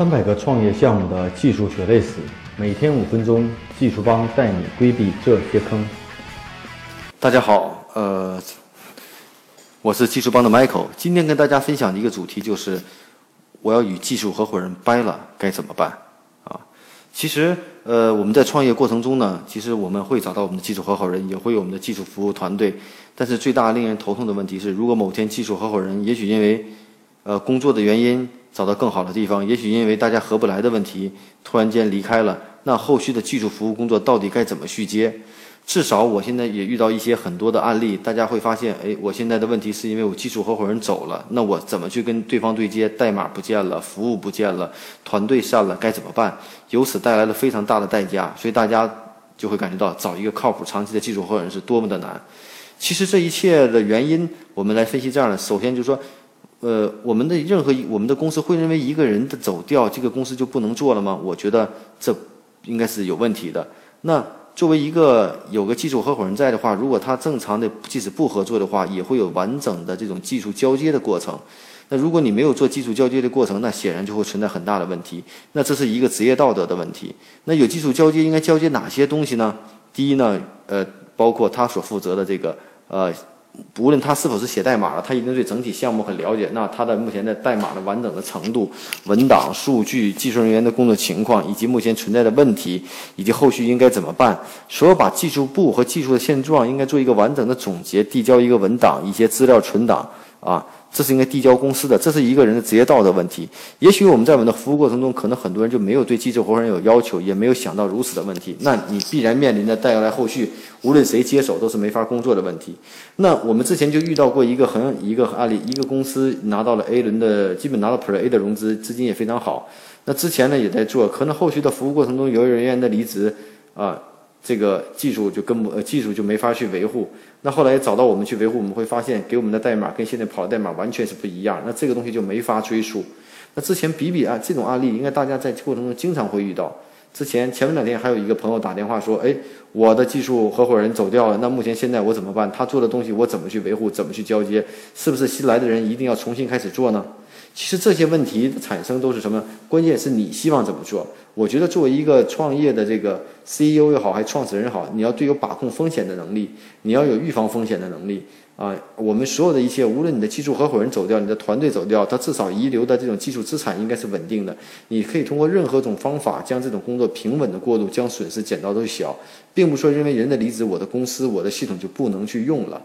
三百个创业项目的技术血泪史，每天五分钟，技术帮带你规避这些坑。大家好，呃，我是技术帮的 Michael，今天跟大家分享的一个主题就是，我要与技术合伙人掰了该怎么办？啊，其实，呃，我们在创业过程中呢，其实我们会找到我们的技术合伙人，也会有我们的技术服务团队，但是最大令人头痛的问题是，如果某天技术合伙人也许因为，呃，工作的原因。找到更好的地方，也许因为大家合不来的问题，突然间离开了。那后续的技术服务工作到底该怎么续接？至少我现在也遇到一些很多的案例，大家会发现，哎，我现在的问题是因为我技术合伙人走了，那我怎么去跟对方对接？代码不见了，服务不见了，团队散了，该怎么办？由此带来了非常大的代价，所以大家就会感觉到找一个靠谱、长期的技术合伙人是多么的难。其实这一切的原因，我们来分析这样的：首先就是说。呃，我们的任何我们的公司会认为一个人的走掉，这个公司就不能做了吗？我觉得这应该是有问题的。那作为一个有个技术合伙人在的话，如果他正常的即使不合作的话，也会有完整的这种技术交接的过程。那如果你没有做技术交接的过程，那显然就会存在很大的问题。那这是一个职业道德的问题。那有技术交接应该交接哪些东西呢？第一呢，呃，包括他所负责的这个呃。无论他是否是写代码的，他一定对整体项目很了解。那他的目前的代码的完整的程度、文档、数据、技术人员的工作情况，以及目前存在的问题，以及后续应该怎么办，所有把技术部和技术的现状应该做一个完整的总结，递交一个文档、一些资料存档啊。这是应该递交公司的，这是一个人的职业道德问题。也许我们在我们的服务过程中，可能很多人就没有对技术合伙人有要求，也没有想到如此的问题。那你必然面临着带来后续，无论谁接手都是没法工作的问题。那我们之前就遇到过一个很一个案例，一个公司拿到了 A 轮的，基本拿到 Pre A 的融资，资金也非常好。那之前呢也在做，可能后续的服务过程中，由于人员的离职，啊。这个技术就跟不呃技术就没法去维护，那后来找到我们去维护，我们会发现给我们的代码跟现在跑的代码完全是不一样，那这个东西就没法追溯。那之前比比啊这种案例，应该大家在过程中经常会遇到。之前前面两天还有一个朋友打电话说，哎，我的技术合伙人走掉了，那目前现在我怎么办？他做的东西我怎么去维护？怎么去交接？是不是新来的人一定要重新开始做呢？其实这些问题产生都是什么？关键是你希望怎么做？我觉得作为一个创业的这个 CEO 也好，还创始人也好，你要对有把控风险的能力，你要有预防风险的能力啊。我们所有的一切，无论你的技术合伙人走掉，你的团队走掉，他至少遗留的这种技术资产应该是稳定的。你可以通过任何种方法将这种工作平稳的过渡，将损失减到最小，并不说因为人的离职，我的公司我的系统就不能去用了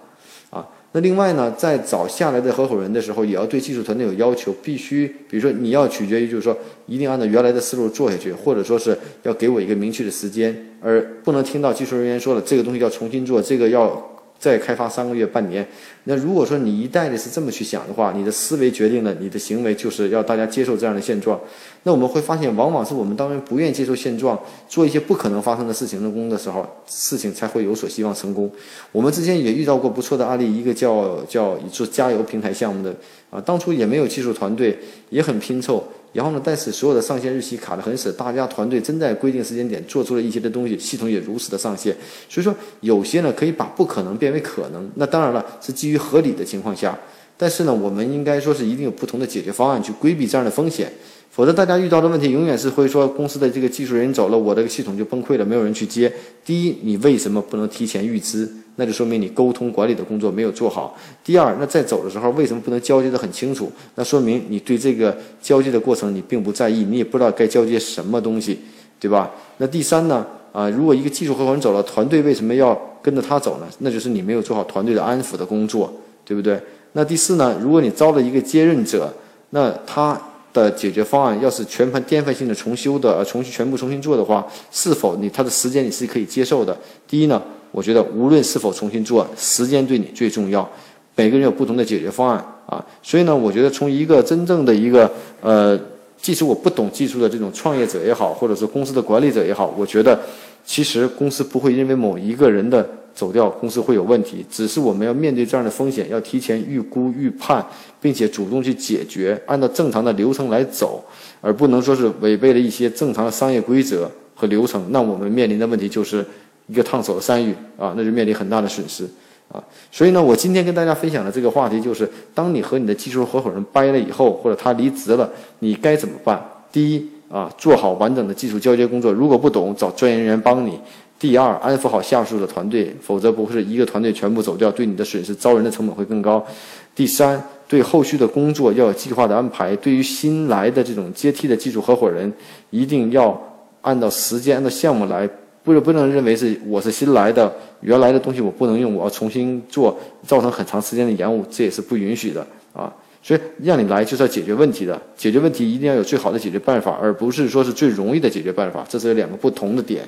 啊。那另外呢，在找下来的合伙人的时候，也要对技术团队有要求，必须，比如说你要取决于，就是说一定按照原来的思路做下去，或者说是要给我一个明确的时间，而不能听到技术人员说了这个东西要重新做，这个要。再开发三个月、半年，那如果说你一代的是这么去想的话，你的思维决定了你的行为，就是要大家接受这样的现状。那我们会发现，往往是我们当然不愿意接受现状，做一些不可能发生的事情成功的时候，事情才会有所希望成功。我们之前也遇到过不错的案例，一个叫叫做加油平台项目的啊，当初也没有技术团队，也很拼凑。然后呢？但是所有的上线日期卡得很死，大家团队真在规定时间点做出了一些的东西，系统也如实的上线。所以说，有些呢可以把不可能变为可能。那当然了，是基于合理的情况下。但是呢，我们应该说是一定有不同的解决方案去规避这样的风险。否则，大家遇到的问题永远是会说公司的这个技术人员走了，我这个系统就崩溃了，没有人去接。第一，你为什么不能提前预知？那就说明你沟通管理的工作没有做好。第二，那在走的时候为什么不能交接的很清楚？那说明你对这个交接的过程你并不在意，你也不知道该交接什么东西，对吧？那第三呢？啊，如果一个技术合伙人走了，团队为什么要跟着他走呢？那就是你没有做好团队的安抚的工作，对不对？那第四呢？如果你招了一个接任者，那他。的解决方案要是全盘颠覆性的重修的，呃，重新全部重新做的话，是否你它的时间你是可以接受的？第一呢，我觉得无论是否重新做，时间对你最重要。每个人有不同的解决方案啊，所以呢，我觉得从一个真正的一个呃，即使我不懂技术的这种创业者也好，或者是公司的管理者也好，我觉得其实公司不会因为某一个人的。走掉公司会有问题，只是我们要面对这样的风险，要提前预估预判，并且主动去解决，按照正常的流程来走，而不能说是违背了一些正常的商业规则和流程。那我们面临的问题就是一个烫手的山芋啊，那就面临很大的损失啊。所以呢，我今天跟大家分享的这个话题就是：当你和你的技术合伙人掰了以后，或者他离职了，你该怎么办？第一啊，做好完整的技术交接工作，如果不懂，找专业人员帮你。第二，安抚好下属的团队，否则不是一个团队全部走掉，对你的损失、招人的成本会更高。第三，对后续的工作要有计划的安排。对于新来的这种接替的技术合伙人，一定要按照时间、按照项目来，不不能认为是我是新来的，原来的东西我不能用，我要重新做，造成很长时间的延误，这也是不允许的啊。所以让你来就是要解决问题的，解决问题一定要有最好的解决办法，而不是说是最容易的解决办法，这是两个不同的点。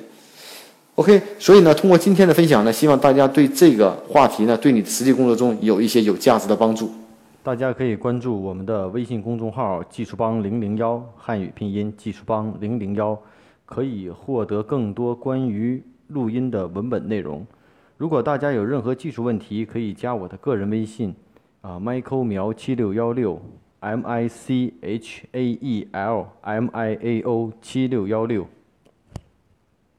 OK，所以呢，通过今天的分享呢，希望大家对这个话题呢，对你实际工作中有一些有价值的帮助。大家可以关注我们的微信公众号“技术帮零零幺”汉语拼音“技术帮零零幺”，可以获得更多关于录音的文本内容。如果大家有任何技术问题，可以加我的个人微信，啊，Michael 苗七六幺六，M I C H A E L M I A O 七六幺六。